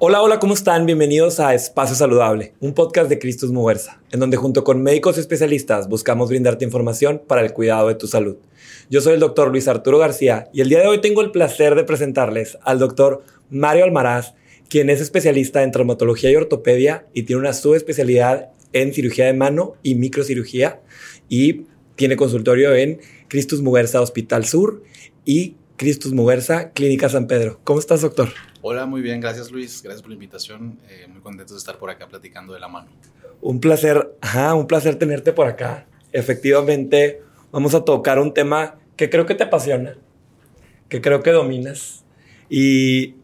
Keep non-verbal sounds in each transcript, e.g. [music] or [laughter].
Hola, hola, ¿cómo están? Bienvenidos a Espacio Saludable, un podcast de Cristus Moversa, en donde junto con médicos especialistas buscamos brindarte información para el cuidado de tu salud. Yo soy el doctor Luis Arturo García y el día de hoy tengo el placer de presentarles al doctor Mario Almaraz, quien es especialista en traumatología y ortopedia y tiene una subespecialidad en cirugía de mano y microcirugía y tiene consultorio en Cristus Muguerza Hospital Sur y Cristus Muguerza Clínica San Pedro. ¿Cómo estás, doctor? Hola, muy bien, gracias Luis, gracias por la invitación, eh, muy contento de estar por acá platicando de la mano. Un placer, ajá, un placer tenerte por acá. Efectivamente, vamos a tocar un tema que creo que te apasiona, que creo que dominas y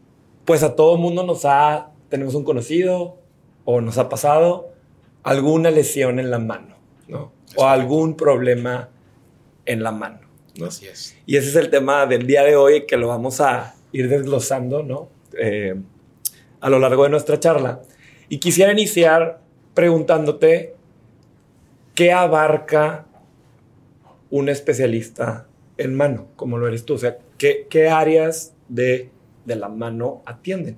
pues a todo mundo nos ha, tenemos un conocido o nos ha pasado alguna lesión en la mano, ¿no? o algún problema en la mano. ¿no? Así es. Y ese es el tema del día de hoy que lo vamos a ir desglosando, ¿no? Eh, a lo largo de nuestra charla. Y quisiera iniciar preguntándote qué abarca un especialista en mano, como lo eres tú. O sea, qué, qué áreas de, de la mano atienden.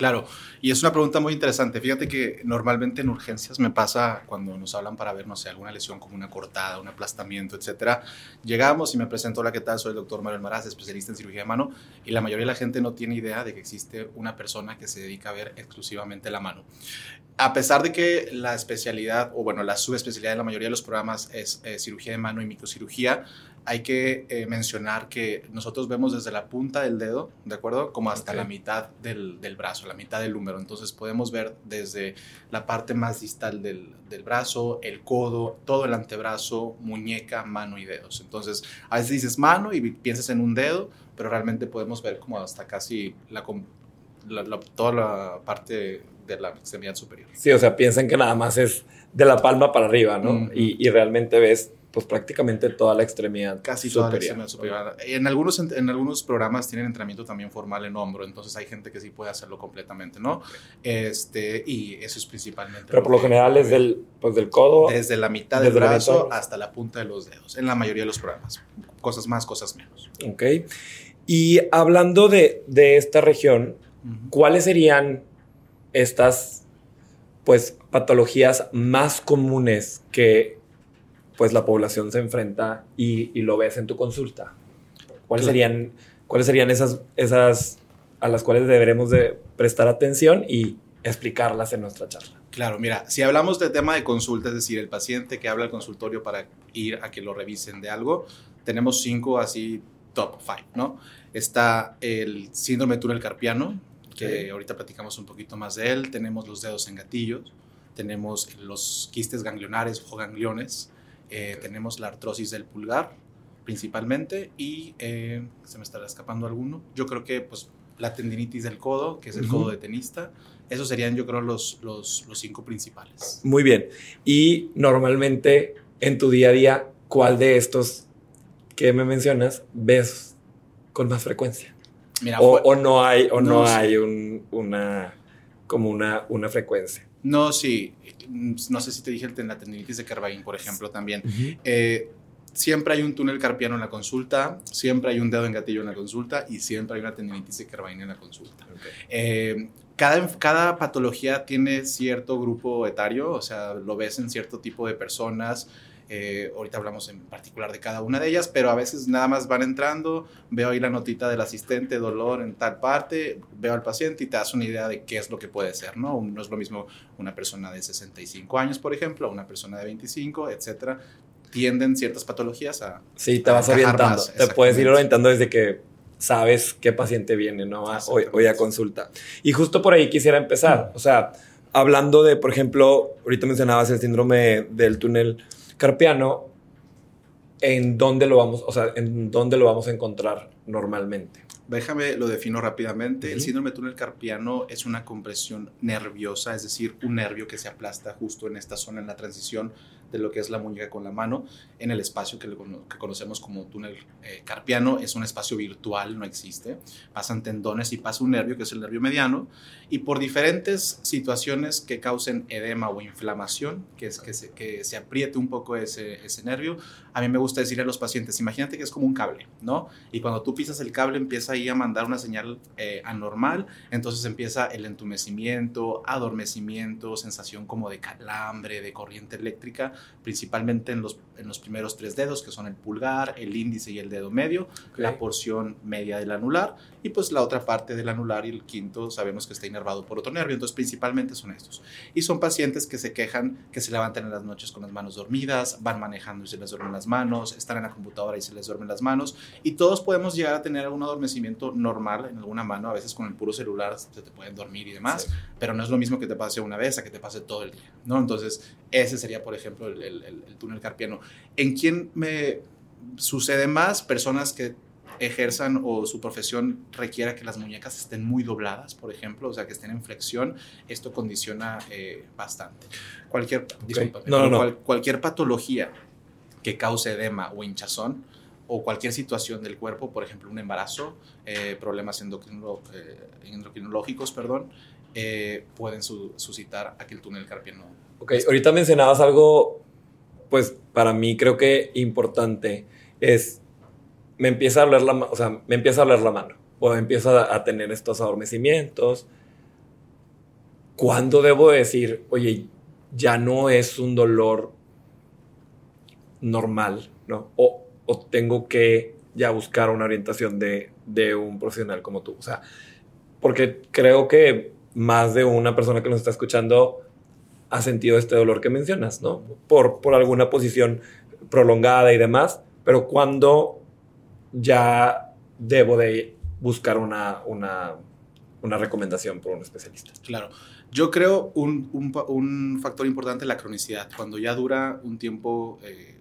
Claro, y es una pregunta muy interesante. Fíjate que normalmente en urgencias me pasa cuando nos hablan para ver, no sé, alguna lesión como una cortada, un aplastamiento, etcétera. Llegamos y me presento, hola, ¿qué tal? Soy el doctor Manuel Maraz, especialista en cirugía de mano, y la mayoría de la gente no tiene idea de que existe una persona que se dedica a ver exclusivamente la mano. A pesar de que la especialidad, o bueno, la subespecialidad de la mayoría de los programas es eh, cirugía de mano y microcirugía, hay que eh, mencionar que nosotros vemos desde la punta del dedo, ¿de acuerdo? Como hasta la mitad del, del, brazo, la mitad del húmero. Entonces podemos ver desde la parte más distal del, del, brazo, el codo, todo el antebrazo, muñeca, mano y dedos. Entonces a veces dices mano y piensas en un dedo, pero realmente podemos ver como hasta casi la, la, toda la parte de la extremidad superior. Sí, o sea, piensan que nada más es de la palma para arriba, ¿no? Mm. Y, y realmente ves pues prácticamente toda la extremidad casi toda la extremidad superior. En algunos, en algunos programas tienen entrenamiento también formal en hombro, entonces hay gente que sí puede hacerlo completamente, ¿no? Este, y eso es principalmente. Pero por lo general es del, pues del codo. Desde la mitad del brazo hasta la punta de los dedos, en la mayoría de los programas. Cosas más, cosas menos. Ok. Y hablando de, de esta región, uh -huh. ¿cuáles serían estas, pues, patologías más comunes que pues la población se enfrenta y, y lo ves en tu consulta. ¿Cuáles claro. serían, cuáles serían esas, esas a las cuales deberemos de prestar atención y explicarlas en nuestra charla? Claro, mira, si hablamos del tema de consulta, es decir, el paciente que habla al consultorio para ir a que lo revisen de algo, tenemos cinco así top five, ¿no? Está el síndrome túnel carpiano, que ahorita platicamos un poquito más de él, tenemos los dedos en gatillos, tenemos los quistes ganglionares o gangliones, eh, tenemos la artrosis del pulgar principalmente y eh, se me estará escapando alguno. Yo creo que pues la tendinitis del codo, que es el uh -huh. codo de tenista. Esos serían yo creo los, los, los cinco principales. Muy bien. Y normalmente en tu día a día, ¿cuál de estos que me mencionas ves con más frecuencia? Mira, o, o, no hay, o no, no hay un, una, como una, una frecuencia. No, sí. No sé si te dije el, la tendinitis de Carvain, por ejemplo, también. Uh -huh. eh, siempre hay un túnel carpiano en la consulta, siempre hay un dedo en gatillo en la consulta y siempre hay una tendinitis de Carvain en la consulta. Okay. Eh, cada, cada, patología tiene cierto grupo etario, o sea, lo ves en cierto tipo de personas. Eh, ahorita hablamos en particular de cada una de ellas, pero a veces nada más van entrando, veo ahí la notita del asistente, dolor en tal parte, veo al paciente y te das una idea de qué es lo que puede ser, ¿no? No es lo mismo una persona de 65 años, por ejemplo, una persona de 25, etcétera. Tienden ciertas patologías a. Sí, te vas orientando. Más, te puedes ir orientando desde que sabes qué paciente viene, ¿no? Hoy, hoy a consulta. Y justo por ahí quisiera empezar. O sea, hablando de, por ejemplo, ahorita mencionabas el síndrome del túnel carpiano, ¿en dónde lo vamos, o sea, en dónde lo vamos a encontrar normalmente? Déjame lo defino rápidamente. Uh -huh. El síndrome túnel carpiano es una compresión nerviosa, es decir, un nervio que se aplasta justo en esta zona, en la transición de lo que es la muñeca con la mano en el espacio que, conocemos como túnel eh, carpiano. Es un espacio virtual, no existe. Pasan tendones y pasa un nervio, que es el nervio mediano, y por diferentes situaciones que causen edema o inflamación, que es que se, que se apriete un poco ese, ese nervio, a mí me gusta decirle a los pacientes, imagínate que es como un cable, ¿no? Y cuando tú pisas el cable empieza ahí a mandar una señal eh, anormal, entonces empieza el entumecimiento, adormecimiento, sensación como de calambre, de corriente eléctrica, principalmente en los, en los primeros tres dedos, que son el pulgar, el índice y el dedo medio, la porción media del anular, y pues la otra parte del anular y el quinto sabemos que está inervado por otro nervio, entonces principalmente son estos. Y son pacientes que se quejan que se levantan en las noches con las manos dormidas, van manejando y se les duermen las manos, están en la computadora y se les duermen las manos, y todos podemos llegar a tener algún adormecimiento normal en alguna mano, a veces con el puro celular se te pueden dormir y demás, pero no es lo mismo que te pase una vez a que te pase todo el día, ¿no? Entonces, ese sería, por ejemplo, el, el túnel carpiano. ¿En quién me sucede más? Personas que ejerzan o su profesión requiera que las muñecas estén muy dobladas, por ejemplo, o sea, que estén en flexión, esto condiciona eh, bastante. Cualquier, cualquier patología que cause edema o hinchazón o cualquier situación del cuerpo, por ejemplo, un embarazo, eh, problemas eh, endocrinológicos, perdón, pueden suscitar aquel túnel carpiano. Ok, ahorita mencionabas algo, pues para mí creo que importante, es me empieza a doler la, o sea, me empieza a doler la mano o empieza a, tener estos adormecimientos. ¿Cuándo debo decir, oye, ya no es un dolor normal, ¿no? O, o tengo que ya buscar una orientación de, de, un profesional como tú. O sea, porque creo que más de una persona que nos está escuchando ha sentido este dolor que mencionas, ¿no? Por, por alguna posición prolongada y demás, pero cuando ya debo de buscar una, una, una recomendación por un especialista. Claro. Yo creo un, un, un, factor importante la cronicidad. Cuando ya dura un tiempo eh,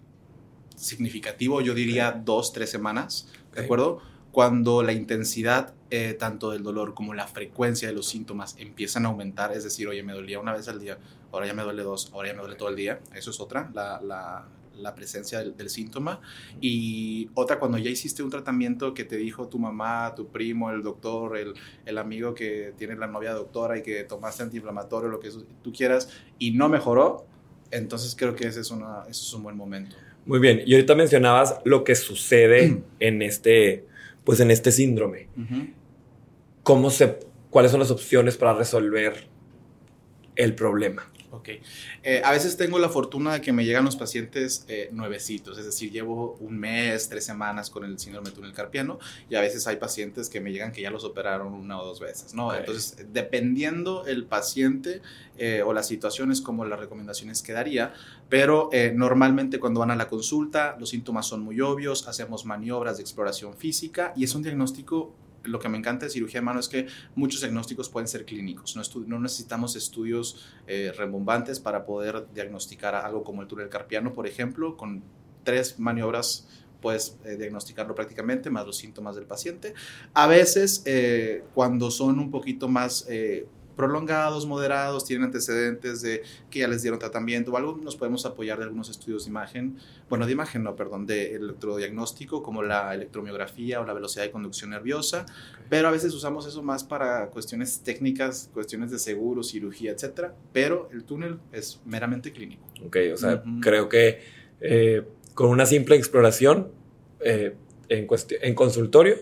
significativo, yo diría dos, tres semanas, ¿de acuerdo? Cuando la intensidad eh, tanto del dolor como la frecuencia de los síntomas empiezan a aumentar, es decir, oye, me dolía una vez al día, ahora ya me duele dos, ahora ya me duele todo el día, eso es otra, la, la, la presencia del, síntoma. Y otra, cuando ya hiciste un tratamiento que te dijo tu mamá, tu primo, el doctor, el, el amigo que tiene la novia doctora y que tomaste antiinflamatorio, lo que tú quieras, y no mejoró, entonces creo que ese es, una, es un buen momento. Muy bien, y ahorita mencionabas lo que sucede [clears throat] en este, pues en este síndrome. ¿Cómo se, ¿Cuáles son las opciones para resolver el problema? Ok. Eh, a veces tengo la fortuna de que me llegan los pacientes eh, nuevecitos, es decir, llevo un mes, tres semanas con el síndrome túnel carpiano y a veces hay pacientes que me llegan que ya los operaron una o dos veces, ¿no? Entonces, dependiendo el paciente eh, o las situaciones como las recomendaciones que daría, pero normalmente cuando van a la consulta los síntomas son muy obvios, hacemos maniobras de exploración física y es un diagnóstico lo que me encanta de cirugía de mano es que muchos diagnósticos pueden ser clínicos. No, no necesitamos estudios eh, rebombantes para poder diagnosticar algo como el túnel carpiano, por ejemplo, con tres maniobras puedes eh, diagnosticarlo prácticamente, más los síntomas del paciente. A veces, eh, cuando son un poquito más prolongados, moderados, tienen antecedentes de que ya les dieron tratamiento o algo, nos podemos apoyar de algunos estudios de imagen, bueno, de imagen no, perdón, de electrodiagnóstico, como la electromiografía o la velocidad de conducción nerviosa, pero a veces usamos eso más para cuestiones técnicas, cuestiones de seguro, cirugía, etcétera, pero el túnel es meramente clínico. Ok, o sea, creo que eh, con una simple exploración eh, en, en consultorio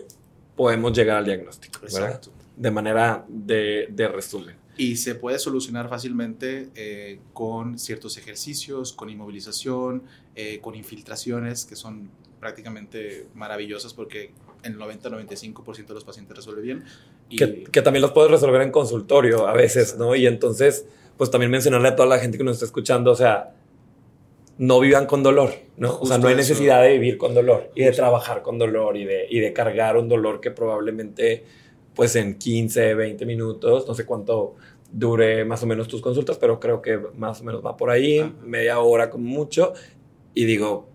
podemos llegar al diagnóstico. Exacto de manera de, de resumen. Y se puede solucionar fácilmente eh, con ciertos ejercicios, con inmovilización, eh, con infiltraciones que son prácticamente maravillosas porque el 90-95% de los pacientes resuelve bien. Y... Que, que, también los puedes resolver en consultorio a veces, ¿no? Y entonces, pues también mencionarle a toda la gente que nos está escuchando, o sea, no vivan con dolor, ¿no? o sea, no hay necesidad de vivir con dolor y de trabajar con dolor y de, y de cargar un dolor que probablemente pues en 15, 20 minutos, no sé cuánto dure más o menos tus consultas, pero creo que más o menos va por ahí, media hora como mucho, y digo,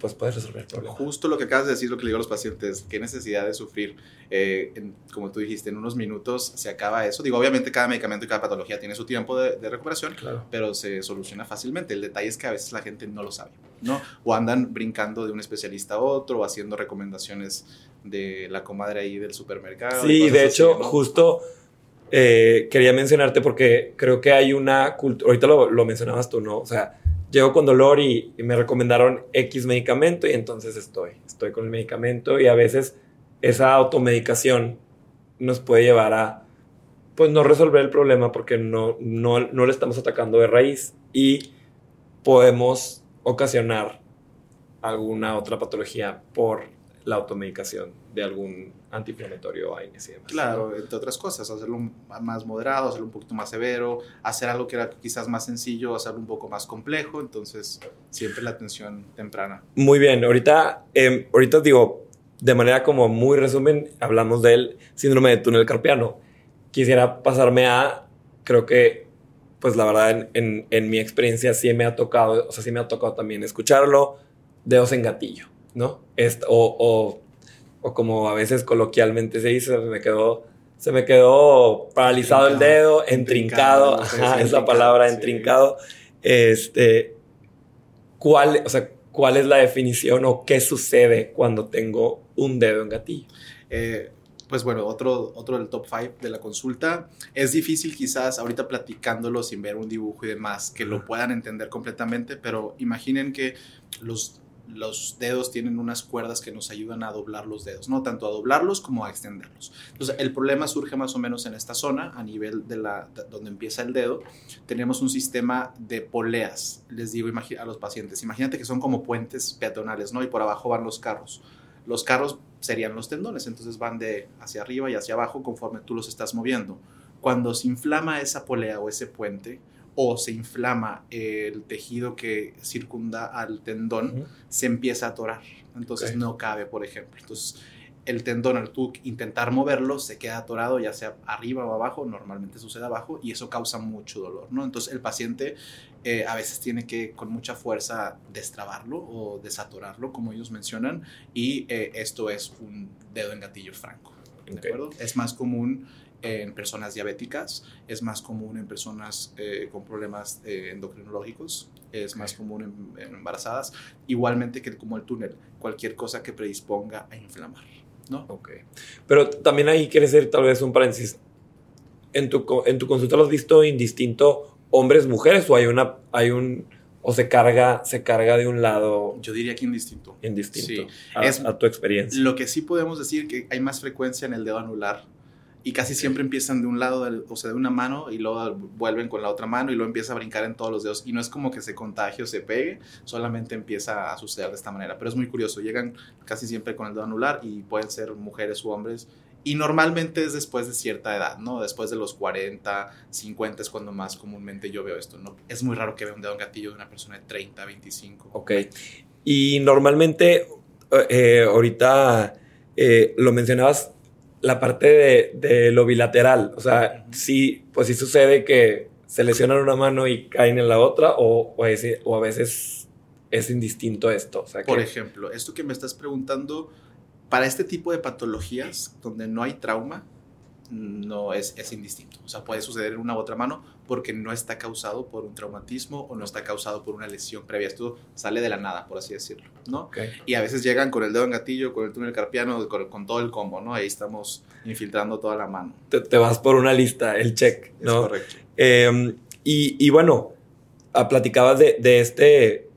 pues puedes resolver el problema. Justo lo que acabas de decir, lo que le digo a los pacientes, qué necesidad de sufrir. Eh, como tú dijiste, en unos minutos se acaba eso. Digo, obviamente cada medicamento y cada patología tiene su tiempo de, recuperación, pero se soluciona fácilmente. El detalle es que a veces la gente no lo sabe, ¿no? O andan brincando de un especialista a otro, o haciendo recomendaciones de la comadre ahí del supermercado. Sí, de hecho, justo eh, quería mencionarte porque creo que hay una cultura, ahorita lo, lo mencionabas tú, ¿no? O sea, llego con dolor y, me recomendaron X medicamento y entonces estoy, estoy con el medicamento y a veces esa automedicación nos puede llevar a pues no resolver el problema porque no, no, no le estamos atacando de raíz y podemos ocasionar alguna otra patología por la automedicación de algún antiinflamatorio AINES y demás. Claro, entre otras cosas, hacerlo más moderado, hacerlo un poquito más severo, hacer algo que era quizás más sencillo, hacerlo un poco más complejo, entonces siempre la atención temprana. Muy bien, ahorita, eh, ahorita digo, de manera como muy resumen, hablamos del síndrome de túnel carpiano. Quisiera pasarme a, creo que, pues la verdad, en, en mi experiencia sí me ha tocado, o sea, sí me ha tocado también escucharlo, dedos en gatillo. ¿No? o, o, como a veces coloquialmente se dice, se me quedó, se me quedó paralizado el dedo, entrincado, es la palabra, entrincado. Este, ¿cuál, o sea, ¿Cuál es la definición o qué sucede cuando tengo un dedo en gatillo? Eh, pues bueno, otro, otro del top 5 de la consulta. Es difícil quizás ahorita platicándolo sin ver un dibujo y demás, que lo puedan entender completamente, pero imaginen que los los dedos tienen unas cuerdas que nos ayudan a doblar los dedos, ¿no? Tanto a doblarlos como a extenderlos. Entonces, el problema surge más o menos en esta zona, a nivel de la, donde empieza el dedo. Tenemos un sistema de poleas, les digo a los pacientes. Imagínate que son como puentes peatonales, ¿no? Y por abajo van los carros. Los carros serían los tendones, entonces van de hacia arriba y hacia abajo conforme tú los estás moviendo. Cuando se inflama esa polea o ese puente, o se inflama el tejido que circunda al tendón, se empieza a atorar. Entonces no cabe, por ejemplo. Entonces el tendón, al tú intentar moverlo, se queda atorado, ya sea arriba o abajo, normalmente sucede abajo, y eso causa mucho dolor, ¿no? Entonces el paciente eh, a veces tiene que con mucha fuerza destrabarlo o desatorarlo, como ellos mencionan, y eh, esto es un dedo en gatillo franco. ¿De acuerdo? Es más común en personas diabéticas, es más común en personas eh, con problemas eh, endocrinológicos, es más común en, embarazadas, igualmente que como el túnel, cualquier cosa que predisponga a inflamar, ¿no? Ok. Pero también ahí quiere ser tal vez un paréntesis. ¿En tu, en tu consulta lo has visto indistinto hombres, mujeres o hay una, hay un, o se carga, se carga de un lado? Yo diría que indistinto. Indistinto. A, es, a tu experiencia. Lo que sí podemos decir que hay más frecuencia en el dedo anular y casi siempre empiezan de un lado, o sea, de una mano y luego vuelven con la otra mano y luego empieza a brincar en todos los dedos y no es como que se contagie o se pegue, solamente empieza a suceder de esta manera, pero es muy curioso, llegan casi siempre con el dedo anular y pueden ser mujeres u hombres y normalmente es después de cierta edad, ¿no? Después de los 40, 50 es cuando más comúnmente yo veo esto, ¿no? Es muy raro que vea un dedo en gatillo de una persona de 30, 25. Ok. Y normalmente, eh, ahorita eh, lo mencionabas la parte de, lo bilateral. O sea, sí, pues sí sucede que se lesionan una mano y caen en la otra, o, o, o a veces es indistinto esto. Por ejemplo, esto que me estás preguntando, para este tipo de patologías donde no hay trauma, no es, es indistinto. O sea, puede suceder en una u otra mano porque no está causado por un traumatismo o no está causado por una lesión previa. Esto sale de la nada, por así decirlo, ¿no? Y a veces llegan con el dedo en gatillo, con el túnel carpiano, con, todo el combo, ¿no? Ahí estamos infiltrando toda la mano. Te, vas por una lista, el check, ¿no? Es correcto. Em, y, y, bueno, ah, platicabas de, de este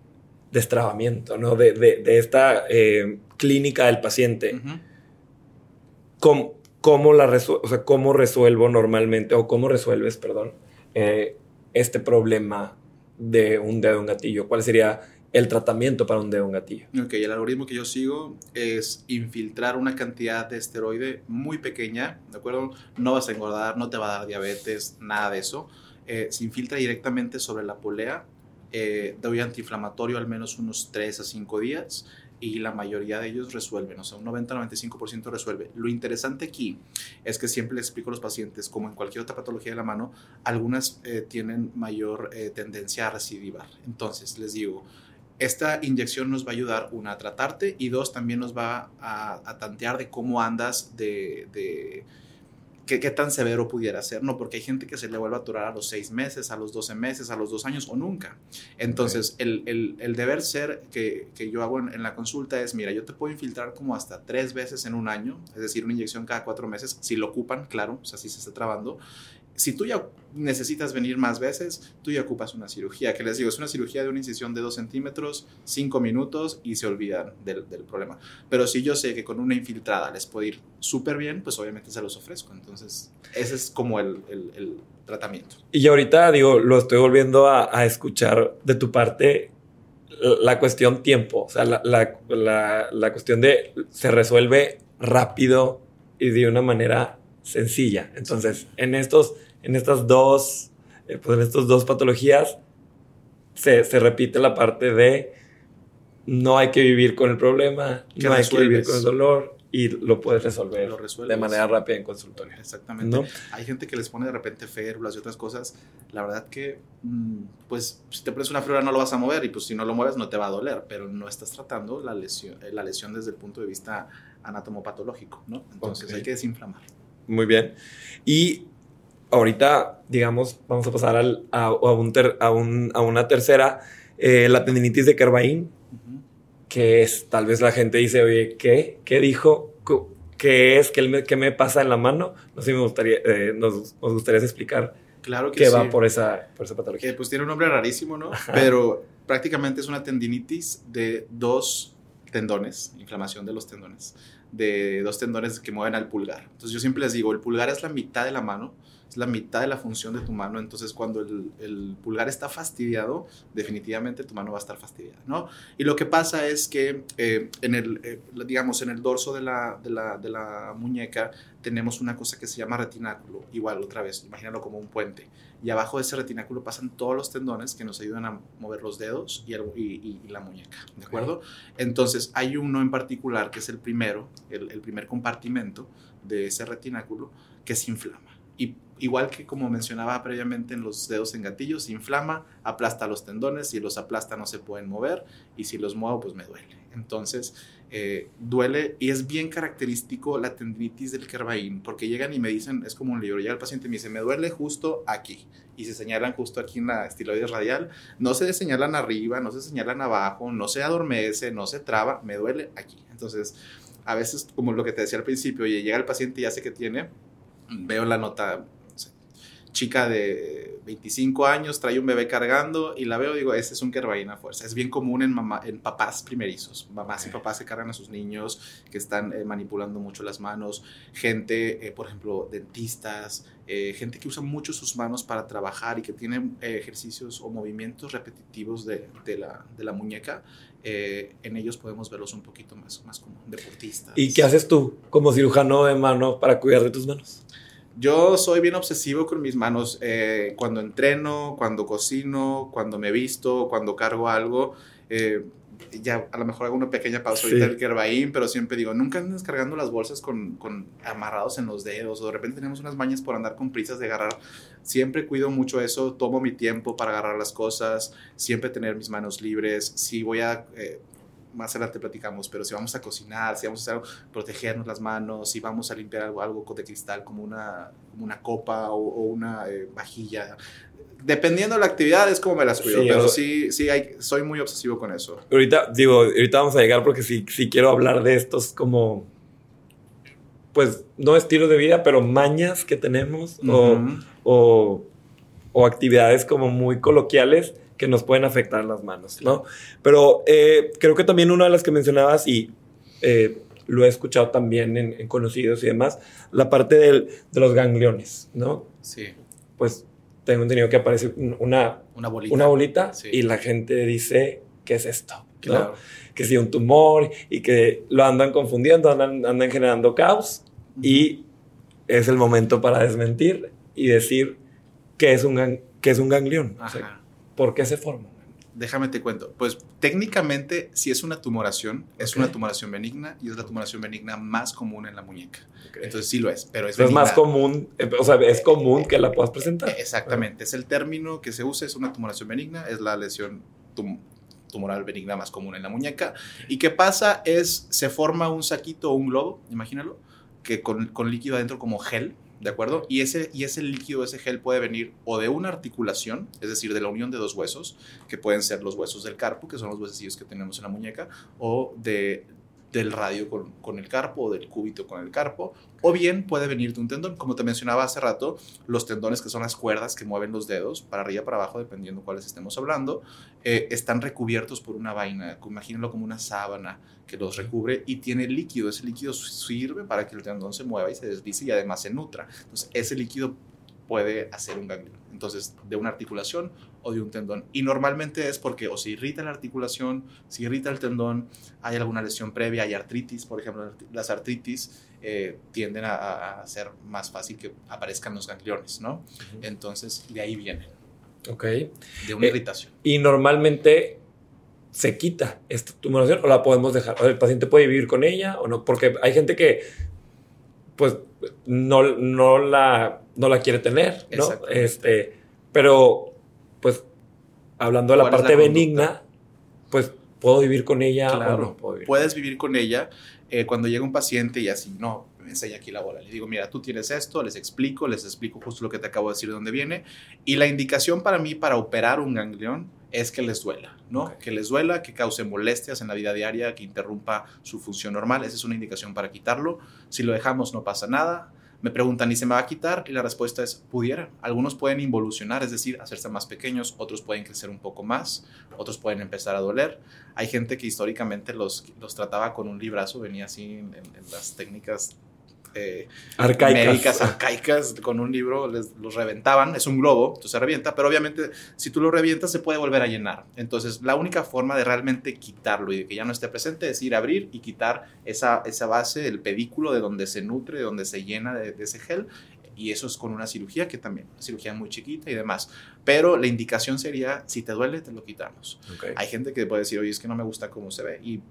destrabamiento, ¿no? De, de, esta eh, clínica del paciente. ¿Cómo, cómo, la o sea, cómo resuelvo normalmente, o cómo resuelves, perdón, eh, este problema de un dedo en gatillo? ¿Cuál sería el tratamiento para un dedo en gatillo? Ok, el algoritmo que yo sigo es infiltrar una cantidad de esteroide muy pequeña, ¿de acuerdo? No vas a engordar, no te va a dar diabetes, nada de eso. Eh, se infiltra directamente sobre la polea. Eh, doy antiinflamatorio al menos unos 3 a 5 días y la mayoría de ellos resuelven, o sea, un 90-95% resuelve. Lo interesante aquí es que siempre les explico a los pacientes, como en cualquier otra patología de la mano, algunas eh, tienen mayor eh, tendencia a recidivar. Entonces, les digo, esta inyección nos va a ayudar, una, a tratarte y dos, también nos va a, tantear de cómo andas de qué, tan severo pudiera ser, ¿no? Porque hay gente que se le vuelve a aturar a los seis meses, a los doce meses, a los dos años o nunca. Entonces, el, el, el, deber ser que, que yo hago en, la consulta es, mira, yo te puedo infiltrar como hasta tres veces en un año, es decir, una inyección cada cuatro meses, si lo ocupan, claro, o sea, si se está trabando, si tú ya necesitas venir más veces, tú ya ocupas una cirugía, que les digo, es una cirugía de una incisión de 2 centímetros, 5 minutos y se olvidan del, del, problema. Pero si yo sé que con una infiltrada les puede ir súper bien, pues obviamente se los ofrezco. Entonces, ese es como el, el, el tratamiento. Y ahorita, digo, lo estoy volviendo a, a, escuchar de tu parte, la cuestión tiempo, o sea, la, la, la, la cuestión de se resuelve rápido y de una manera sencilla. Entonces, en estos, en estas dos, eh, pues en estas dos patologías, se, se, repite la parte de no hay que vivir con el problema, no hay que vivir con el dolor y lo puedes resolver lo de manera rápida en consultorio. Exactamente. Hay gente que les pone de repente férulas y otras cosas. La verdad que, mm, pues, si te pones una férula no lo vas a mover y pues si no lo mueves no te va a doler, pero no estás tratando la lesión, la lesión desde el punto de vista anatomopatológico, ¿no? Entonces hay que desinflamar. Muy bien. Y ahorita, digamos, vamos a pasar al, a, a, un a, una tercera, eh, la tendinitis de Kerbain, que es, tal vez la gente dice, oye, ¿qué? ¿Qué dijo? ¿Qué es? ¿Qué me, qué me pasa en la mano? No sé si me gustaría, eh, nos, nos, gustaría explicar claro que qué va por esa, por esa patología. Eh, pues tiene un nombre rarísimo, ¿no? Pero prácticamente es una tendinitis de dos tendones, inflamación de los tendones de dos tendones que mueven al pulgar. Entonces yo siempre les digo, el pulgar es la mitad de la mano, es la mitad de la función de tu mano, entonces cuando el, pulgar está fastidiado, definitivamente tu mano va a estar fastidiada, ¿no? Y lo que pasa es que eh, en el, eh, digamos, en el dorso de la, de la, de la muñeca tenemos una cosa que se llama retináculo, igual otra vez, imagínalo como un puente y abajo de ese retináculo pasan todos los tendones que nos ayudan a mover los dedos y, y, la muñeca, ¿de acuerdo? Entonces hay uno en particular que es el primero, el, el, primer compartimento de ese retináculo que se inflama. Y igual que como mencionaba previamente en los dedos en gatillo, se inflama, aplasta los tendones, si los aplasta no se pueden mover y si los muevo pues me duele. Entonces, eh, duele y es bien característico la tendinitis del Kerbain, porque llegan y me dicen, es como un libro, llega el paciente y me dice, me duele justo aquí, y se señalan justo aquí en la estiloides radial, no se señalan arriba, no se señalan abajo, no se adormece, no se traba, me duele aquí. Entonces, a veces, como lo que te decía al principio, oye, llega el paciente y ya sé que tiene, veo la nota chica de 25 años, trae un bebé cargando y la veo, digo, ese es un a fuerza. Es bien común en, mamá, en papás primerizos, mamás y papás que cargan a sus niños, que están eh, manipulando mucho las manos, gente, eh, por ejemplo, dentistas, eh, gente que usa mucho sus manos para trabajar y que tiene ejercicios o movimientos repetitivos de, de, la, de la, muñeca. en ellos podemos verlos un poquito más, más como deportistas. ¿Y qué haces tú como cirujano de mano para cuidar de tus manos? Yo soy bien obsesivo con mis manos. Eh, cuando entreno, cuando cocino, cuando me visto, cuando cargo algo. Eh, ya a lo mejor hago una pequeña pausa ahorita del Kerbaín, pero siempre digo, nunca andes cargando las bolsas con, con, amarrados en los dedos o de repente tenemos unas mañas por andar con prisas de agarrar. Siempre cuido mucho eso, tomo mi tiempo para agarrar las cosas, siempre tener mis manos libres. Si voy a eh, más adelante platicamos, pero si vamos a cocinar, si vamos a hacer, protegernos las manos, si vamos a limpiar algo, algo de cristal como una, una copa o, una eh, vajilla, dependiendo de la actividad es como me las cuido, pero sí, sí hay, soy muy obsesivo con eso. Ahorita, digo, ahorita vamos a llegar porque sí, sí quiero hablar de estos como, pues, no estilos de vida, pero mañas que tenemos o, o, o actividades como muy coloquiales que nos pueden afectar las manos, ¿no? Pero eh, creo que también una de las que mencionabas y eh, lo he escuchado también en, conocidos y demás, la parte del, de los gangliones, ¿no? Sí. Pues tengo entendido que aparece una, una bolita, una bolita y la gente dice, ¿qué es esto? Claro. Que si un tumor y que lo andan confundiendo, andan, andan generando caos y es el momento para desmentir y decir que es un, que es un ganglión. Ajá. ¿Por qué se forma? Déjame te cuento. Pues técnicamente, si es una tumoración, es una tumoración benigna y es la tumoración benigna más común en la muñeca. Entonces sí lo es, pero es, es más común, eh, o sea, es común que la puedas presentar. Exactamente, es el término que se usa, es una tumoración benigna, es la lesión tumoral benigna más común en la muñeca. ¿Y qué pasa? Es, se forma un saquito o un globo, imagínalo, que con, con líquido adentro como gel, ¿de acuerdo? Y ese, y ese líquido, ese gel puede venir o de una articulación, es decir, de la unión de dos huesos, que pueden ser los huesos del carpo, que son los huesos que tenemos en la muñeca, o de, del radio con, con, el carpo o del cúbito con el carpo, o bien puede venir de un tendón. Como te mencionaba hace rato, los tendones que son las cuerdas que mueven los dedos para arriba, para abajo, dependiendo cuáles estemos hablando, eh, están recubiertos por una vaina, imagínenlo como una sábana que los recubre y tiene líquido. Ese líquido sirve para que el tendón se mueva y se deslice y además se nutra. Entonces, ese líquido puede hacer un ganglio. Entonces, de una articulación o de un tendón. Y normalmente es porque o se irrita la articulación, se irrita el tendón, hay alguna lesión previa, hay artritis, por ejemplo, las artritis eh, tienden a, a, hacer más fácil que aparezcan los gangliones, ¿no? Uh -huh. Entonces, de ahí viene. Ok. De una eh, irritación. Y normalmente se quita esta tumoración o la podemos dejar. O el paciente puede vivir con ella o no, porque hay gente que, pues, no, no, la, no la quiere tener, ¿no? Este, pero, hablando de la parte la benigna, pues, ¿puedo vivir con ella claro, o no puedo vivir? Puedes vivir con ella. Eh, cuando llega un paciente y así, no, me enseña aquí la bola. Le digo, mira, tú tienes esto, les explico, les explico justo lo que te acabo de decir de dónde viene. Y la indicación para mí para operar un ganglión es que les duela, ¿no? Okay. Que les duela, que cause molestias en la vida diaria, que interrumpa su función normal. Esa es una indicación para quitarlo. Si lo dejamos, no pasa nada. Me preguntan, ¿y se me va a quitar? Y la respuesta es, pudiera. Algunos pueden involucionar, es decir, hacerse más pequeños, otros pueden crecer un poco más, otros pueden empezar a doler. Hay gente que históricamente los, los trataba con un librazo, venía así en, en las técnicas eh, arcaicas. médicas arcaicas con un libro, les, los reventaban, es un globo, entonces se revienta, pero obviamente si tú lo revientas se puede volver a llenar. Entonces la única forma de realmente quitarlo y de que ya no esté presente es ir a abrir y quitar esa, esa base, el pedículo de donde se nutre, de donde se llena de, de ese gel y eso es con una cirugía que también, una cirugía muy chiquita y demás. Pero la indicación sería, si te duele, te lo quitamos. Okay. Hay gente que puede decir, oye, es que no me gusta cómo se ve. Y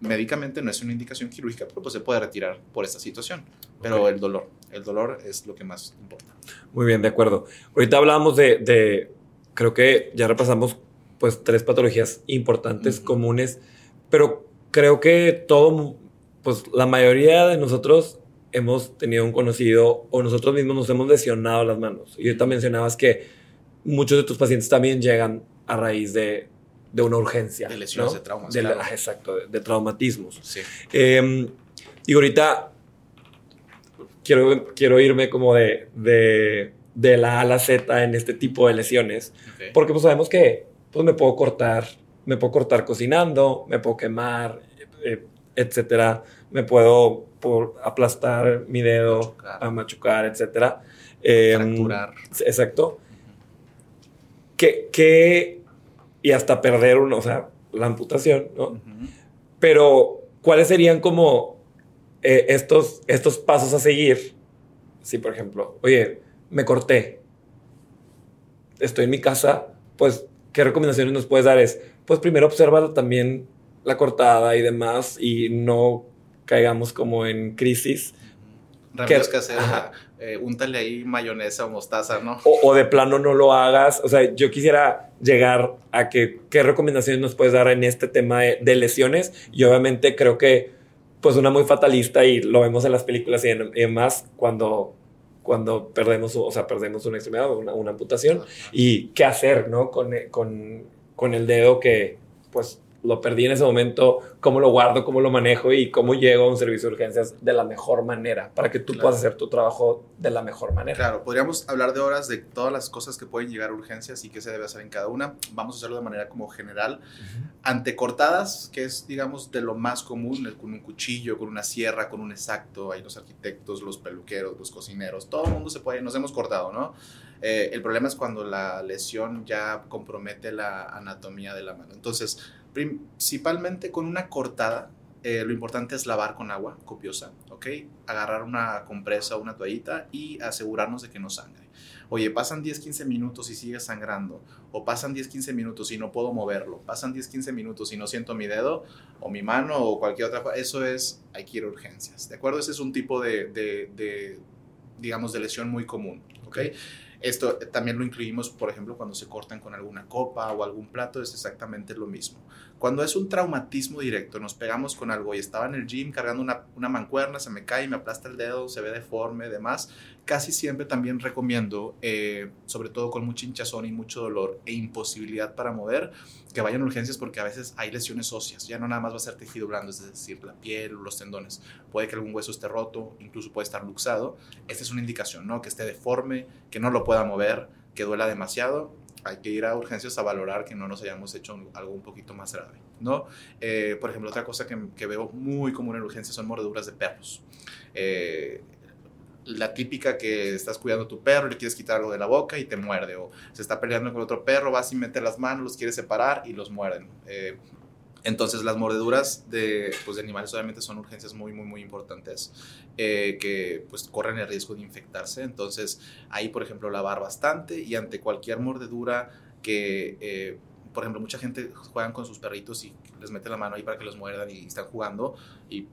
médicamente no es una indicación quirúrgica, pero pues se puede retirar por esta situación. Pero okay. el dolor, el dolor es lo que más importa. Muy bien, de acuerdo. Ahorita hablábamos de, de creo que ya repasamos pues tres patologías importantes, uh -huh. comunes, pero creo que todo, pues la mayoría de nosotros hemos tenido un conocido o nosotros mismos nos hemos lesionado las manos. Y ahorita mencionabas que muchos de tus pacientes también llegan a raíz de, de una urgencia. De lesiones, ¿no? de traumas. De, claro. Exacto, de, de traumatismos. Sí. Eh, y ahorita quiero, quiero irme como de, de, de, la A a la Z en este tipo de lesiones, okay. porque pues sabemos que pues me puedo cortar, me puedo cortar cocinando, me puedo quemar, eh, etcétera, me puedo por aplastar mi dedo, machucar. a machucar, etcétera. Eh, Fracturar. Exacto. Que, que, y hasta perder uno, o sea, la amputación, ¿no? Uh -huh. Pero, ¿cuáles serían como eh, estos, estos pasos a seguir? Si, por ejemplo, oye, me corté, estoy en mi casa, pues, ¿qué recomendaciones nos puedes dar? Es, pues, primero observa también la cortada y demás y no caigamos como en crisis. Remedios caseros, eh, úntale ahí mayonesa o mostaza, ¿no? O, o, de plano no lo hagas. O sea, yo quisiera llegar a que qué recomendaciones nos puedes dar en este tema de, de lesiones. Y obviamente creo que, pues, una muy fatalista y lo vemos en las películas y, en, y demás cuando cuando perdemos, o sea, perdemos una extremidad o una, una amputación y qué hacer, ¿no? Con, con, con el dedo que, pues, lo perdí en ese momento, cómo lo guardo, cómo lo manejo y cómo llego a un servicio de urgencias de la mejor manera para que tú claro. puedas hacer tu trabajo de la mejor manera. Claro, podríamos hablar de horas de todas las cosas que pueden llegar a urgencias y qué se debe hacer en cada una. Vamos a hacerlo de manera como general. Uh -huh. Ante cortadas, que es, digamos, de lo más común, con un cuchillo, con una sierra, con un exacto, hay los arquitectos, los peluqueros, los cocineros, todo el mundo se puede, nos hemos cortado, ¿no? Eh, el problema es cuando la lesión ya compromete la anatomía de la mano. Entonces, principalmente con una cortada, eh, lo importante es lavar con agua copiosa, ¿ok? Agarrar una compresa o una toallita y asegurarnos de que no sangre. Oye, pasan 10-15 minutos y sigue sangrando, o pasan 10-15 minutos y no puedo moverlo, pasan 10-15 minutos y no siento mi dedo, o mi mano, o cualquier otra eso es, hay que ir a urgencias, ¿de acuerdo? Ese es un tipo de digamos, de lesión muy común, ¿ok? okay. Esto también lo incluimos, por ejemplo, cuando se cortan con alguna copa o algún plato, es exactamente lo mismo. Cuando es un traumatismo directo, nos pegamos con algo y estaba en el gym cargando una, una mancuerna, se me cae, me aplasta el dedo, se ve deforme, demás, casi siempre también recomiendo, eh, sobre todo con mucha hinchazón y mucho dolor e imposibilidad para mover, que vayan a urgencias porque a veces hay lesiones óseas, ya no nada más va a ser tejido blando, es decir, la piel o los tendones, puede que algún hueso esté roto, incluso puede estar luxado, esta es una indicación, ¿no? Que esté deforme, que no lo pueda mover, que duela demasiado, hay que ir a urgencias a valorar que no nos hayamos hecho algo un poquito más grave, ¿no? Eh, por ejemplo, otra cosa que, veo muy común en urgencias son mordeduras de perros. Eh, la típica que estás cuidando a tu perro, le quieres quitar algo de la boca y te muerde, o se está peleando con otro perro, vas y metes las manos, los quieres separar y los muerden. Eh, entonces las mordeduras de, pues, de animales obviamente son urgencias muy, muy, muy importantes eh, que pues corren el riesgo de infectarse. Entonces ahí, por ejemplo, lavar bastante y ante cualquier mordedura que, eh, por ejemplo, mucha gente juegan con sus perritos y les mete la mano ahí para que los muerdan y están jugando. Y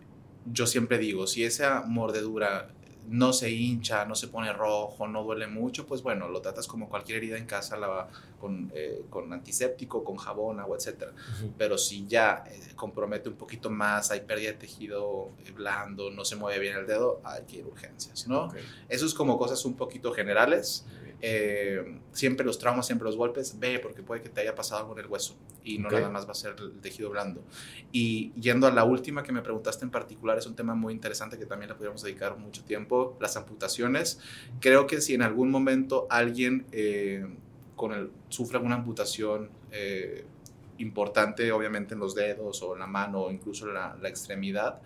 yo siempre digo, si esa mordedura no se hincha, no se pone rojo, no duele mucho, pues bueno, lo tratas como cualquier herida en casa, la, con, eh, con antiséptico, con jabón, agua, etc. Pero si ya eh, compromete un poquito más, hay pérdida de tejido eh, blando, no se mueve bien el dedo, hay que ir a urgencias, ¿no? Eso es como cosas un poquito generales. Eh, siempre los traumas, siempre los golpes, ve, porque puede que te haya pasado algo en el hueso y no nada más va a ser el tejido blando. Y yendo a la última que me preguntaste en particular, es un tema muy interesante que también le podríamos dedicar mucho tiempo, las amputaciones. Creo que si en algún momento alguien eh, con el, sufre una amputación, eh, importante obviamente en los dedos o en la mano o incluso la, la extremidad,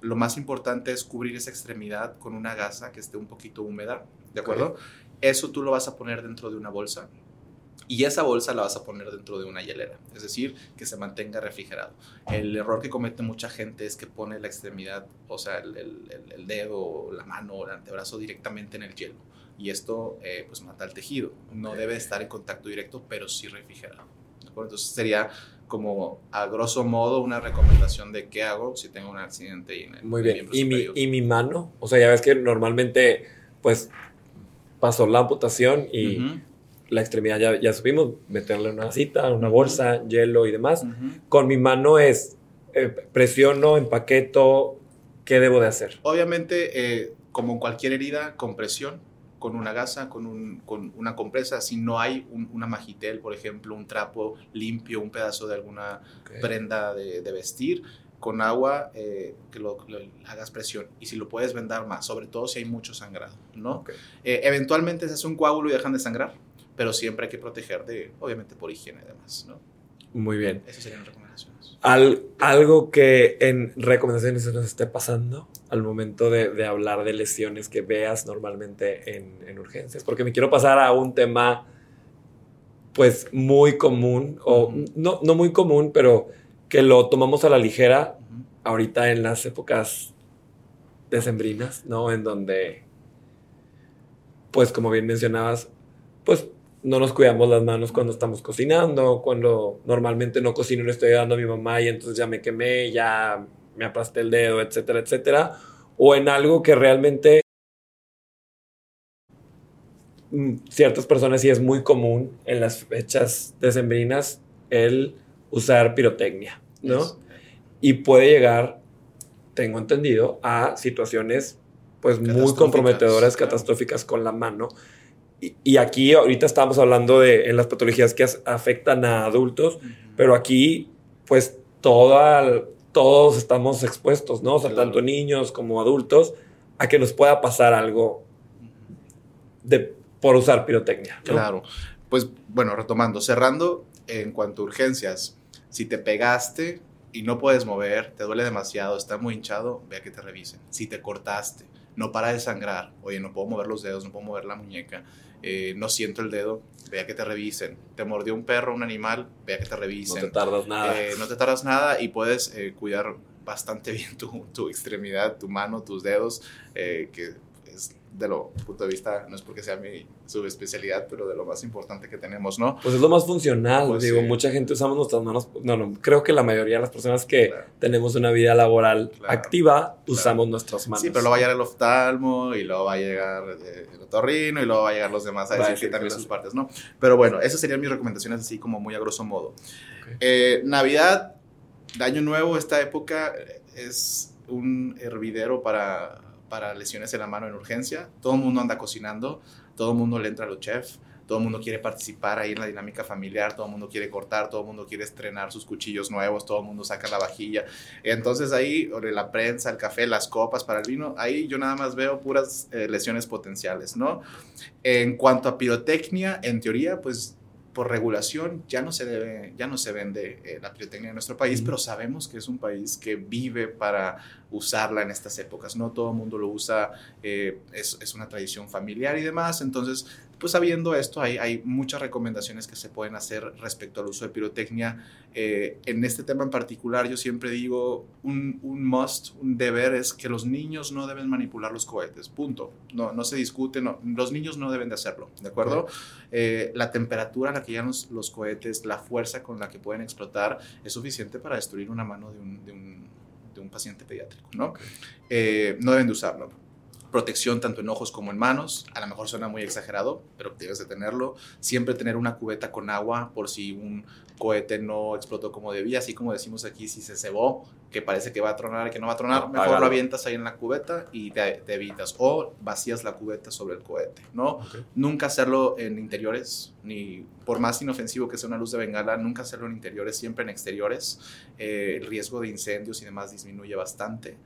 lo más importante es cubrir esa extremidad con una gasa que esté un poquito húmeda, ¿de acuerdo? Eso tú lo vas a poner dentro de una bolsa y esa bolsa la vas a poner dentro de una hielera, es decir, que se mantenga refrigerado. El error que comete mucha gente es que pone la extremidad, o sea, el, el, dedo, la mano o el antebrazo directamente en el hielo y esto eh, pues mata el tejido. No debe estar en contacto directo, pero sí refrigerado. Entonces sería como a grosso modo una recomendación de qué hago si tengo un accidente. Y en Muy bien. ¿Y mi, ¿Y mi mano? O sea, ya ves que normalmente pues pasó la amputación y la extremidad ya, ya subimos, meterle una cita, una bolsa, hielo y demás. Con mi mano es eh, presiono, empaqueto, ¿qué debo de hacer? Obviamente, eh, como en cualquier herida, con presión, con una gasa, con, un, con una compresa. Si no hay una magitel, por ejemplo, un trapo limpio, un pedazo de alguna prenda de, de vestir, con agua eh, que lo, hagas presión y si lo puedes vendar más, sobre todo si hay mucho sangrado, ¿no? Eh, eventualmente se hace un coágulo y dejan de sangrar, pero siempre hay que proteger de, obviamente por higiene y demás, ¿no? Muy bien. Esas serían recomendaciones. Al, algo que en recomendaciones se nos esté pasando al momento de, de hablar de lesiones que veas normalmente en, en, urgencias, porque me quiero pasar a un tema pues muy común, o no, no muy común, pero que lo tomamos a la ligera ahorita en las épocas decembrinas, ¿no? En donde, pues como bien mencionabas, pues no nos cuidamos las manos cuando estamos cocinando, cuando normalmente no cocino, le estoy dando a mi mamá y entonces ya me quemé, ya me aplasté el dedo, etcétera, etcétera. O en algo que realmente mm, ciertas personas sí es muy común en las fechas decembrinas el usar pirotecnia, ¿no? Y puede llegar, tengo entendido, a situaciones pues muy comprometedoras, catastróficas con la mano. Y, aquí ahorita estamos hablando de en las patologías que afectan a adultos, pero aquí pues toda, todos estamos expuestos, ¿no? O sea, tanto niños como adultos, a que nos pueda pasar algo de, por usar pirotecnia. Claro. Pues bueno, retomando, cerrando en cuanto a urgencias, si te pegaste y no puedes mover, te duele demasiado, está muy hinchado, ve a que te revisen. Si te cortaste, no para de sangrar, oye, no puedo mover los dedos, no puedo mover la muñeca, eh, no siento el dedo, ve a que te revisen. Te mordió un perro, un animal, ve a que te revisen. No te tardas nada. Eh, no te tardas nada y puedes eh, cuidar bastante [laughs] bien tu, tu, extremidad, tu mano, tus dedos, que es de lo punto de vista, no es porque sea mi subespecialidad, pero de lo más importante que tenemos, ¿no? Pues es lo más funcional, pues digo, mucha gente usamos nuestras manos, no, no, creo que la mayoría de las personas que tenemos una vida laboral activa usamos nuestras manos. Sí, pero luego va a llegar el oftalmo y luego va a llegar eh, el otorrino y luego va a llegar los demás a decir que también sus partes, ¿no? Pero bueno, esas serían mis recomendaciones así como muy a grosso modo. Eh, Navidad, Año Nuevo, esta época es un hervidero para para lesiones en la mano en urgencia. Todo el mundo anda cocinando, todo el mundo le entra a los chefs, todo el mundo quiere participar ahí en la dinámica familiar, todo el mundo quiere cortar, todo el mundo quiere estrenar sus cuchillos nuevos, todo el mundo saca la vajilla. Entonces ahí, la prensa, el café, las copas para el vino, ahí yo nada más veo puras eh, lesiones potenciales, ¿no? En cuanto a pirotecnia, en teoría, pues por regulación ya no se debe, ya no se vende eh, la pirotecnia en nuestro país, pero sabemos que es un país que vive para usarla en estas épocas. No todo el mundo lo usa, eh, es, es, una tradición familiar y demás. Entonces, pues sabiendo esto, hay, hay muchas recomendaciones que se pueden hacer respecto al uso de pirotecnia. Eh, en este tema en particular, yo siempre digo, un, un, must, un deber es que los niños no deben manipular los cohetes, punto. No, no se discute, no, los niños no deben de hacerlo, ¿de acuerdo? Eh, la temperatura a la que llegan los, los, cohetes, la fuerza con la que pueden explotar, es suficiente para destruir una mano de un, de un, de un paciente pediátrico, ¿no? Eh, no deben de usarlo protección tanto en ojos como en manos. A lo mejor suena muy exagerado, pero debes de tenerlo. Siempre tener una cubeta con agua por si un cohete no explotó como debía, así como decimos aquí, si se cebó, que parece que va a tronar que no va a tronar, mejor lo avientas ahí en la cubeta y te, evitas. O vacías la cubeta sobre el cohete, ¿no? Nunca hacerlo en interiores, ni por más inofensivo que sea una luz de bengala, nunca hacerlo en interiores, siempre en exteriores. Eh, el riesgo de incendios y demás disminuye bastante.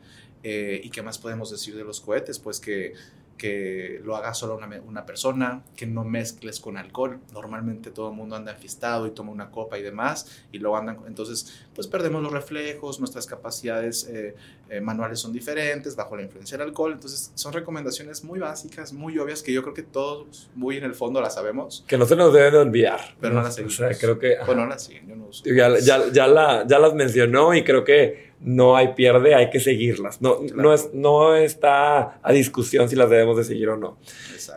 Eh, ¿Y qué más podemos decir de los cohetes? Pues que, que lo haga solo una, una, persona, que no mezcles con alcohol. Normalmente todo el mundo anda enfiestado y toma una copa y demás, y lo andan. Entonces, pues perdemos los reflejos, nuestras capacidades eh, eh, manuales son diferentes bajo la influencia del alcohol. Entonces, son recomendaciones muy básicas, muy obvias, que yo creo que todos muy en el fondo las sabemos. Que no se nos deben de olvidar. Pero no, las seguimos. O sea, creo que. Bueno, no las siguen, yo no uso. Ya, ya, ya, la, ya las mencionó y creo que no hay pierde, hay que seguirlas. No, no, es, no está a discusión si las debemos de seguir o no.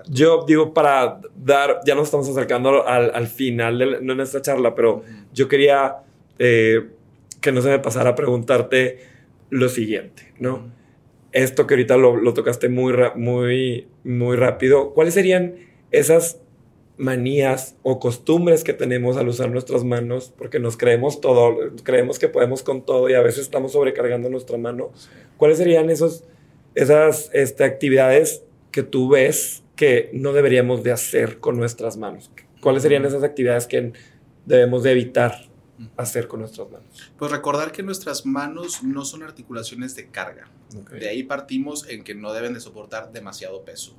Yo digo, para dar, ya nos estamos acercando al, al final, de, no en esta charla, pero yo quería eh, que no se me pasara a preguntarte lo siguiente, ¿no? Esto que ahorita lo, lo tocaste muy, muy, muy rápido, ¿cuáles serían esas manías o costumbres que tenemos al usar nuestras manos, porque nos creemos todo, creemos que podemos con todo y a veces estamos sobrecargando nuestra mano. ¿Cuáles serían esos, esas este, actividades que tú ves que no deberíamos de hacer con nuestras manos? ¿Cuáles serían esas actividades que debemos de evitar hacer con nuestras manos? Pues recordar que nuestras manos no son articulaciones de carga. De ahí partimos en que no deben de soportar demasiado peso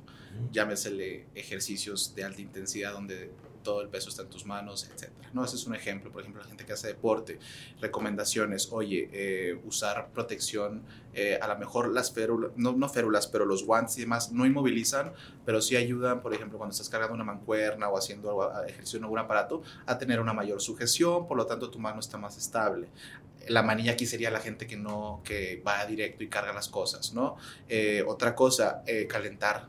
llámesele ejercicios de alta intensidad donde todo el peso está en tus manos, etc. ¿no? Ese es un ejemplo, por ejemplo, la gente que hace deporte, recomendaciones, oye, eh, usar protección, eh, a lo mejor las férulas, no, no férulas, pero los guantes y demás no inmovilizan, pero sí ayudan, por ejemplo, cuando estás cargando una mancuerna o haciendo ejercicio en algún aparato, a tener una mayor sujeción, por lo tanto tu mano está más estable la manilla aquí sería la gente que no, que va directo y carga las cosas, ¿no? Eh, otra cosa, eh, calentar,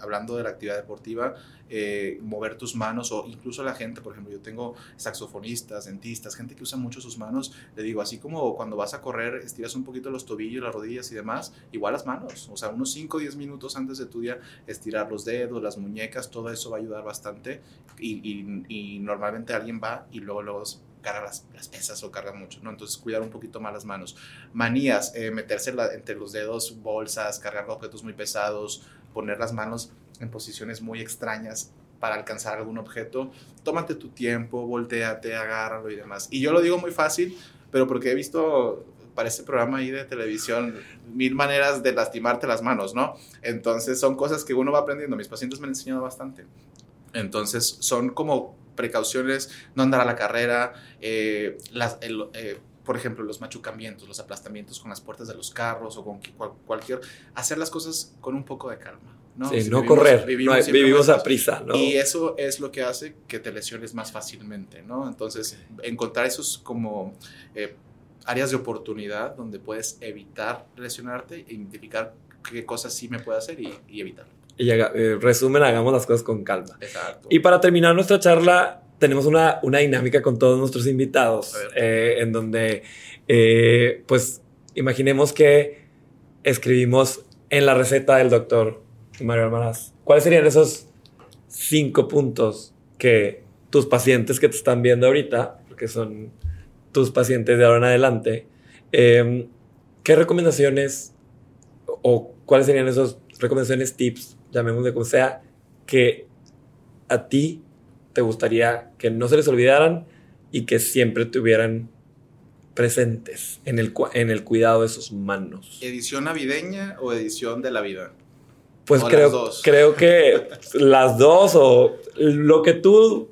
hablando de la actividad deportiva, eh, mover tus manos o incluso la gente, por ejemplo, yo tengo saxofonistas, dentistas, gente que usa mucho sus manos, le digo, así como cuando vas a correr, estiras un poquito los tobillos, las rodillas y demás, igual las manos, o sea, unos 5 o 10 minutos antes de tu día, estirar los dedos, las muñecas, todo eso va a ayudar bastante y, y normalmente alguien va y luego, luego carga las, pesas o carga mucho, ¿no? Entonces cuidar un poquito más las manos. Manías, eh, meterse entre los dedos, bolsas, cargar objetos muy pesados, poner las manos en posiciones muy extrañas para alcanzar algún objeto. Tómate tu tiempo, volteate, agárralo y demás. Y yo lo digo muy fácil, pero porque he visto para este programa ahí de televisión mil maneras de lastimarte las manos, ¿no? Entonces son cosas que uno va aprendiendo. Mis pacientes me han enseñado bastante. Entonces son como precauciones, no andar a la carrera, eh, las, eh, por ejemplo, los machucamientos, los aplastamientos con las puertas de los carros o con cualquier, hacer las cosas con un poco de calma. ¿no? Sí, no correr, vivimos, a prisa, ¿no? Y eso es lo que hace que te lesiones más fácilmente, ¿no? Entonces, encontrar esos como eh, áreas de oportunidad donde puedes evitar lesionarte e identificar qué cosas sí me puede hacer y, y evitarlo. Y eh, resumen, hagamos las cosas con calma. Exacto. Y para terminar nuestra charla, tenemos una, una dinámica con todos nuestros invitados, eh, en donde, eh, pues, imaginemos que escribimos en la receta del doctor Mario Almaraz. ¿Cuáles serían esos cinco puntos que tus pacientes que te están viendo ahorita, porque son tus pacientes de ahora en adelante, em, qué recomendaciones o cuáles serían esas recomendaciones, tips, llamémosle como sea, que a ti te gustaría que no se les olvidaran y que siempre tuvieran presentes en el, en el cuidado de sus manos. ¿Edición navideña o edición de la vida? Pues creo, creo que [laughs] las dos o lo que tú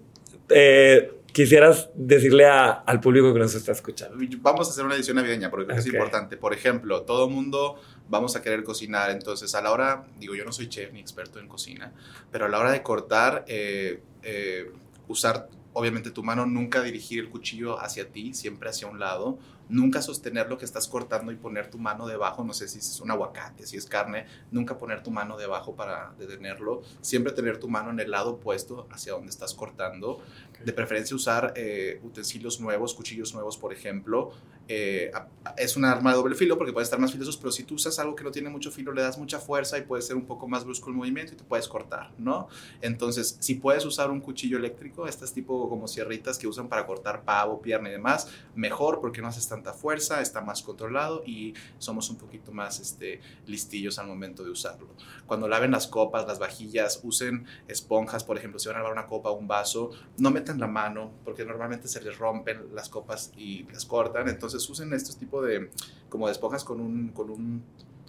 eh, quisieras decirle al público que nos está escuchando. Vamos a hacer una edición navideña porque creo que es importante. Por ejemplo, todo el mundo vamos a querer cocinar, entonces a la hora, digo, yo no soy chef ni experto en cocina, pero a la hora de cortar, eh, eh, usar obviamente tu mano, nunca dirigir el cuchillo hacia ti, siempre hacia un lado, nunca sostener lo que estás cortando y poner tu mano debajo, no sé si es un aguacate, si es carne, nunca poner tu mano debajo para detenerlo, siempre tener tu mano en el lado opuesto hacia donde estás cortando, de preferencia usar eh, utensilios nuevos, cuchillos nuevos, por ejemplo, eh, es un arma de doble filo porque puede estar más filosos, pero si tú usas algo que no tiene mucho filo, le das mucha fuerza y puede ser un poco más brusco el movimiento y te puedes cortar, ¿no? Entonces, si puedes usar un cuchillo eléctrico, estas tipo como sierritas que usan para cortar pavo, pierna y demás, mejor porque no haces tanta fuerza, está más controlado y somos un poquito más este, listillos al momento de usarlo. Cuando laven las copas, las vajillas, usen esponjas, por ejemplo, si van a lavar una copa o un vaso, no metan la mano porque normalmente se les rompen las copas y las cortan, entonces usen estos tipos de, como de esponjas con un, con un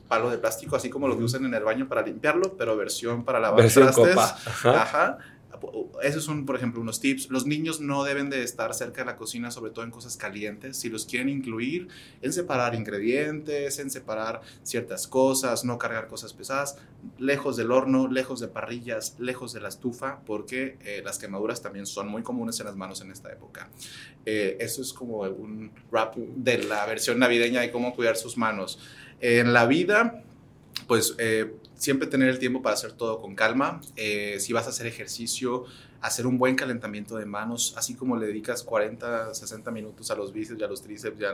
palo de plástico, así como lo que usan en el baño para limpiarlo, pero versión para lavar versión Copa. Ajá. Esos son, por ejemplo, unos tips. Los niños no deben de estar cerca de la cocina, sobre todo en cosas calientes. Si los quieren incluir, en separar ingredientes, en separar ciertas cosas, no cargar cosas pesadas, lejos del horno, lejos de parrillas, lejos de la estufa, porque eh, las quemaduras también son muy comunes en las manos en esta época. Eh, eso es como un rap de la versión navideña de cómo cuidar sus manos. en la vida, pues eh, siempre tener el tiempo para hacer todo con calma. Eh, si vas a hacer ejercicio, hacer un buen calentamiento de manos, así como le dedicas 40, 60 minutos a los bíceps y a los tríceps y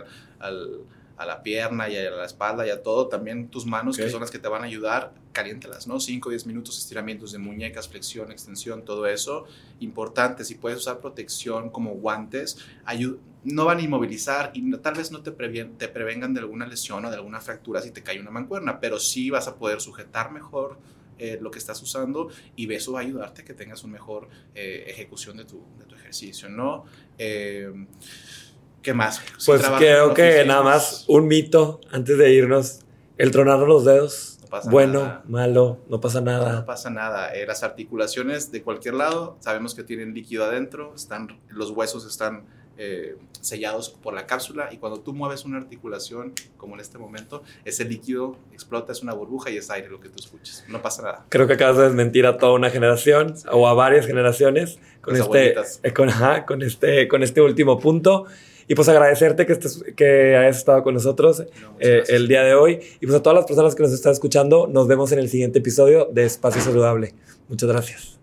a la pierna y a la espalda y a todo, también tus manos, que son las que te van a ayudar, caliéntalas, ¿no? 5 o 10 minutos, estiramientos de muñecas, flexión, extensión, todo eso. Importante, si puedes usar protección como guantes, no van a inmovilizar y tal vez no te, te prevengan de alguna lesión o de alguna fractura si te cae una mancuerna, pero sí vas a poder sujetar mejor eh, lo que estás usando y eso va a ayudarte a que tengas una mejor eh, ejecución de tu, de tu, ejercicio, ¿no? Eh, ¿Qué más? pues creo que nada más un mito antes de irnos, el tronar los dedos. bueno, malo, no pasa nada. No, pasa nada. las articulaciones de cualquier lado, sabemos que tienen líquido adentro, están, los huesos están eh, sellados por la cápsula y cuando tú mueves una articulación, como en este momento, ese líquido explota, es una burbuja y es aire lo que tú escuchas. No pasa nada. Creo que acabas de desmentir a toda una generación o a varias generaciones con, este, eh, con, con, este, con este último punto. Y pues agradecerte que, estés, que hayas estado con nosotros eh, el día de hoy. Y pues a todas las personas que nos están escuchando, nos vemos en el siguiente episodio de Espacio Saludable. Muchas gracias.